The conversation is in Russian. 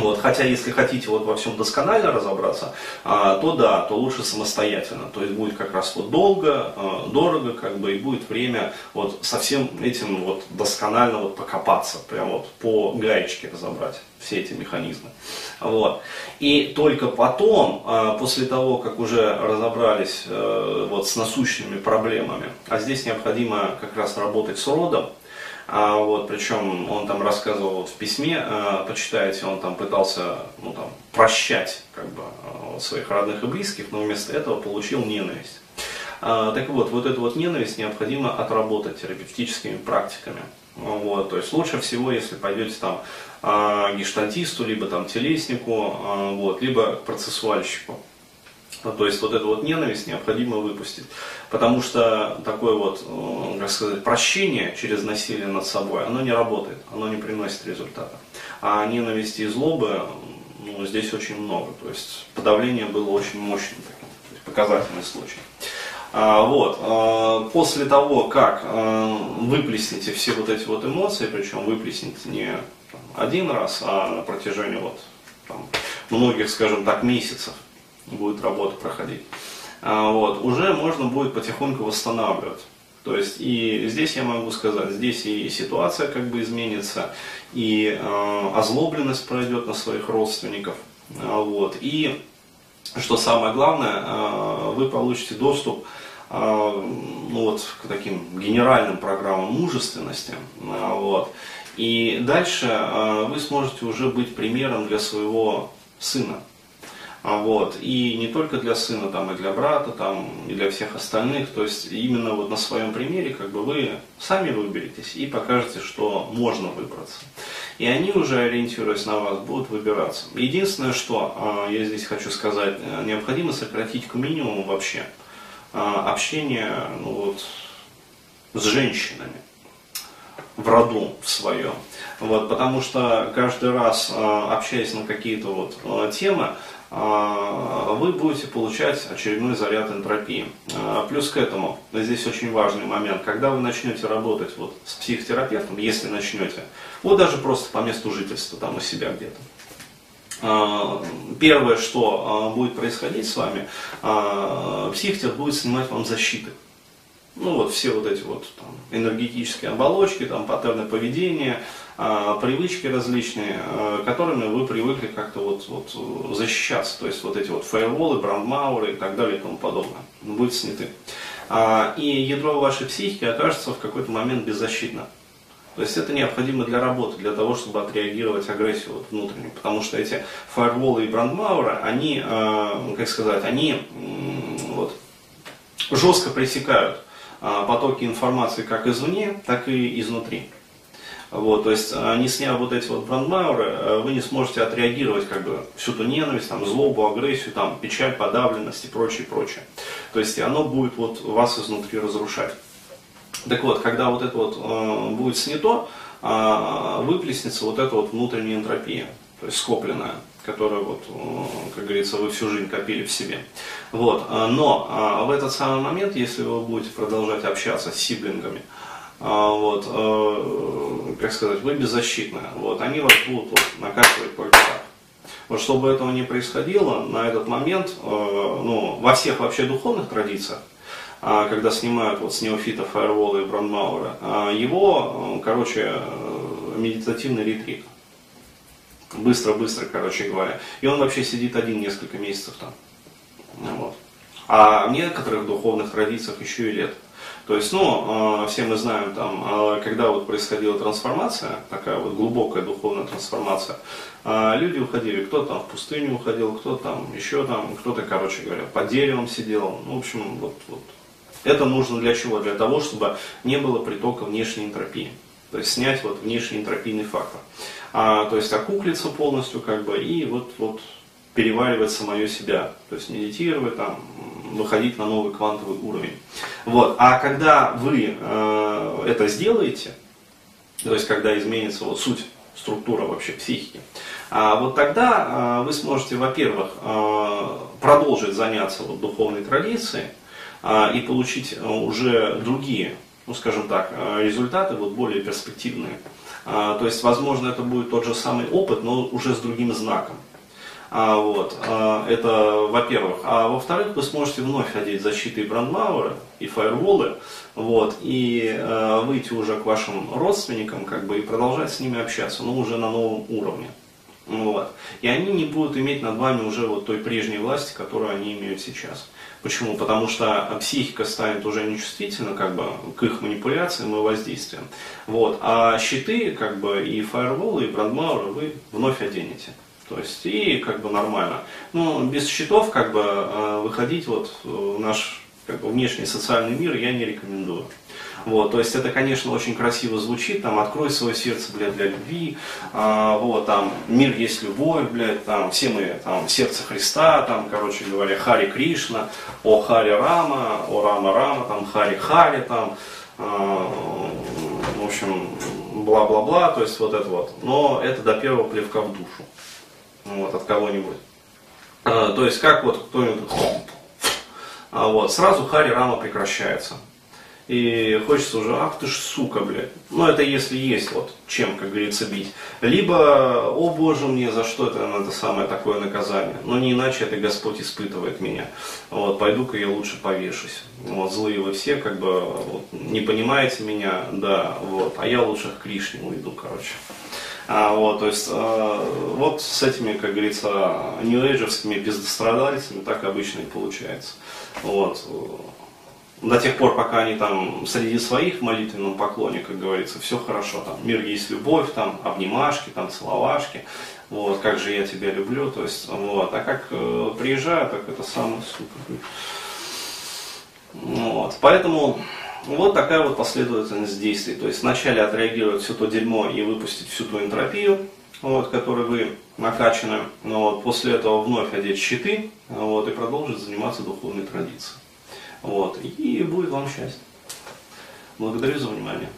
Вот, хотя, если хотите вот во всем досконально разобраться, а, то да, то лучше самостоятельно. То есть будет как раз вот долго, а, дорого, как бы, и будет время вот со всем этим вот досконально вот покопаться, прям вот по гаечке разобрать все эти механизмы. Вот. И только потом, а, после того, как уже разобрались э, вот с насущными проблемами, а здесь необходимо как раз работать с родом, а вот, причем он там рассказывал вот в письме, э, почитаете, он там пытался ну, там, прощать как бы, э, своих родных и близких, но вместо этого получил ненависть. А, так вот, вот эту вот ненависть необходимо отработать терапевтическими практиками. Вот, то есть лучше всего, если пойдете там э, гештальтисту, либо там телеснику, э, вот, либо процессуальщику. Ну, то есть вот эту вот ненависть необходимо выпустить. Потому что такое вот, э, как сказать, прощение через насилие над собой, оно не работает, оно не приносит результата. А ненависти и злобы ну, здесь очень много. То есть подавление было очень мощным таким, то есть показательный случай. А, вот. А, после того, как а, выплесните все вот эти вот эмоции, причем выплесните не один раз, а на протяжении вот, там, многих, скажем так, месяцев, будет работа проходить, а, вот, уже можно будет потихоньку восстанавливать. То есть и здесь я могу сказать, здесь и ситуация как бы изменится, и э, озлобленность пройдет на своих родственников. Э, вот, и что самое главное, э, вы получите доступ э, ну, вот, к таким генеральным программам мужественности. Э, вот, и дальше э, вы сможете уже быть примером для своего сына. А, вот. И не только для сына, там, и для брата, там, и для всех остальных. То есть именно вот на своем примере как бы вы сами выберетесь и покажете, что можно выбраться. И они уже, ориентируясь на вас, будут выбираться. Единственное, что а, я здесь хочу сказать, э, необходимо сократить к минимуму вообще а, общение ну, вот, с женщинами в роду в своем. Вот, потому что каждый раз, общаясь на какие-то вот темы, а, вы будете получать очередной заряд энтропии. А, плюс к этому, здесь очень важный момент, когда вы начнете работать вот с психотерапевтом, если начнете, вот даже просто по месту жительства, там у себя где-то, а, Первое, что будет происходить с вами, психотерапевт будет снимать вам защиты ну вот все вот эти вот там, энергетические оболочки, там, паттерны поведения, э, привычки различные, э, которыми вы привыкли как-то вот, вот защищаться. То есть вот эти вот фаерволы, брандмауры и так далее и тому подобное будут сняты. А, и ядро вашей психики окажется в какой-то момент беззащитно. То есть это необходимо для работы, для того, чтобы отреагировать агрессию вот внутреннюю. Потому что эти фаерволы и брандмауры, они, э, как сказать, они э, вот, жестко пресекают а, потоки информации как извне, так и изнутри. Вот, то есть, а, не сняв вот эти вот брандмауры, а, вы не сможете отреагировать как бы всю ту ненависть, там, злобу, агрессию, там, печаль, подавленность и прочее, прочее. То есть, оно будет вот вас изнутри разрушать. Так вот, когда вот это вот э, будет снято, э, выплеснется вот эта вот внутренняя энтропия, то есть скопленная которую, вот, э, как говорится, вы всю жизнь копили в себе. Вот. Э, но э, в этот самый момент, если вы будете продолжать общаться с сиблингами, вот, как сказать, вы беззащитны. Вот, они вас будут вот, накачивать по руках. Вот чтобы этого не происходило, на этот момент, ну, во всех вообще духовных традициях, когда снимают вот с неофита фаервола и бронмаура, его, короче, медитативный ретрит быстро-быстро, короче говоря. И он вообще сидит один несколько месяцев там. Вот. А в некоторых духовных традициях еще и лет. То есть, ну, а, все мы знаем, там, а, когда вот происходила трансформация, такая вот глубокая духовная трансформация, а, люди уходили, кто там в пустыню уходил, кто там еще там, кто-то, короче говоря, под деревом сидел. Ну, в общем, вот, вот. Это нужно для чего? Для того, чтобы не было притока внешней энтропии. То есть снять вот внешний энтропийный фактор а, то есть окуклиться полностью как бы и вот, вот переваривать самое себя, то есть медитировать, там, выходить на новый квантовый уровень. Вот. А когда вы э, это сделаете, то есть когда изменится вот суть, структура вообще психики, а вот тогда э, вы сможете, во-первых, э, продолжить заняться вот, духовной традицией э, и получить уже другие, ну скажем так, результаты вот более перспективные. А, то есть, возможно, это будет тот же самый опыт, но уже с другим знаком. А, вот, а, это во-первых. А во-вторых, вы сможете вновь одеть защиты и брандмауэры, и фаерволы, вот, и а, выйти уже к вашим родственникам, как бы, и продолжать с ними общаться, но уже на новом уровне. Вот. И они не будут иметь над вами уже вот той прежней власти, которую они имеют сейчас. Почему? Потому что психика станет уже нечувствительна как бы, к их манипуляциям и воздействиям. Вот. А щиты, как бы, и фаерволы, и брандмауры вы вновь оденете. То есть, и как бы нормально. Ну, без счетов, как бы, э, выходить вот в наш как бы, внешний социальный мир я не рекомендую. Вот, то есть это, конечно, очень красиво звучит, там, открой свое сердце, блядь, для любви, а, вот, там, мир есть любовь, блядь, там, все мы, там, сердце Христа, там, короче говоря, Хари Кришна, о Хари Рама, о Рама Рама, там, Хари Хари, там, а, в общем, бла-бла-бла, то есть вот это вот. Но это до первого плевка в душу вот, от кого-нибудь. А, то есть как вот кто-нибудь, а, вот, сразу Хари Рама прекращается. И хочется уже, ах ты ж сука, блядь. Ну это если есть вот чем, как говорится, бить. Либо, о боже мне, за что это, это самое такое наказание. Но не иначе это Господь испытывает меня. Вот, пойду-ка я лучше повешусь. Вот, злые вы все, как бы, вот, не понимаете меня, да, вот, а я лучше к Кришне уйду, короче. А, вот, то есть, э, вот с этими, как говорится, нью-эйджерскими пиздострадальцами так обычно и получается. Вот. До тех пор, пока они там среди своих в молитвенном поклоне, как говорится, все хорошо, там мир есть любовь, там обнимашки, там целовашки, вот, как же я тебя люблю, то есть, вот, а как э, приезжаю, так это самое супер. Вот, поэтому вот такая вот последовательность действий. То есть вначале отреагировать все то дерьмо и выпустить всю ту энтропию, вот, которой вы накачаны. Вот, после этого вновь одеть щиты вот, и продолжить заниматься духовной традицией. Вот, и будет вам счастье. Благодарю за внимание.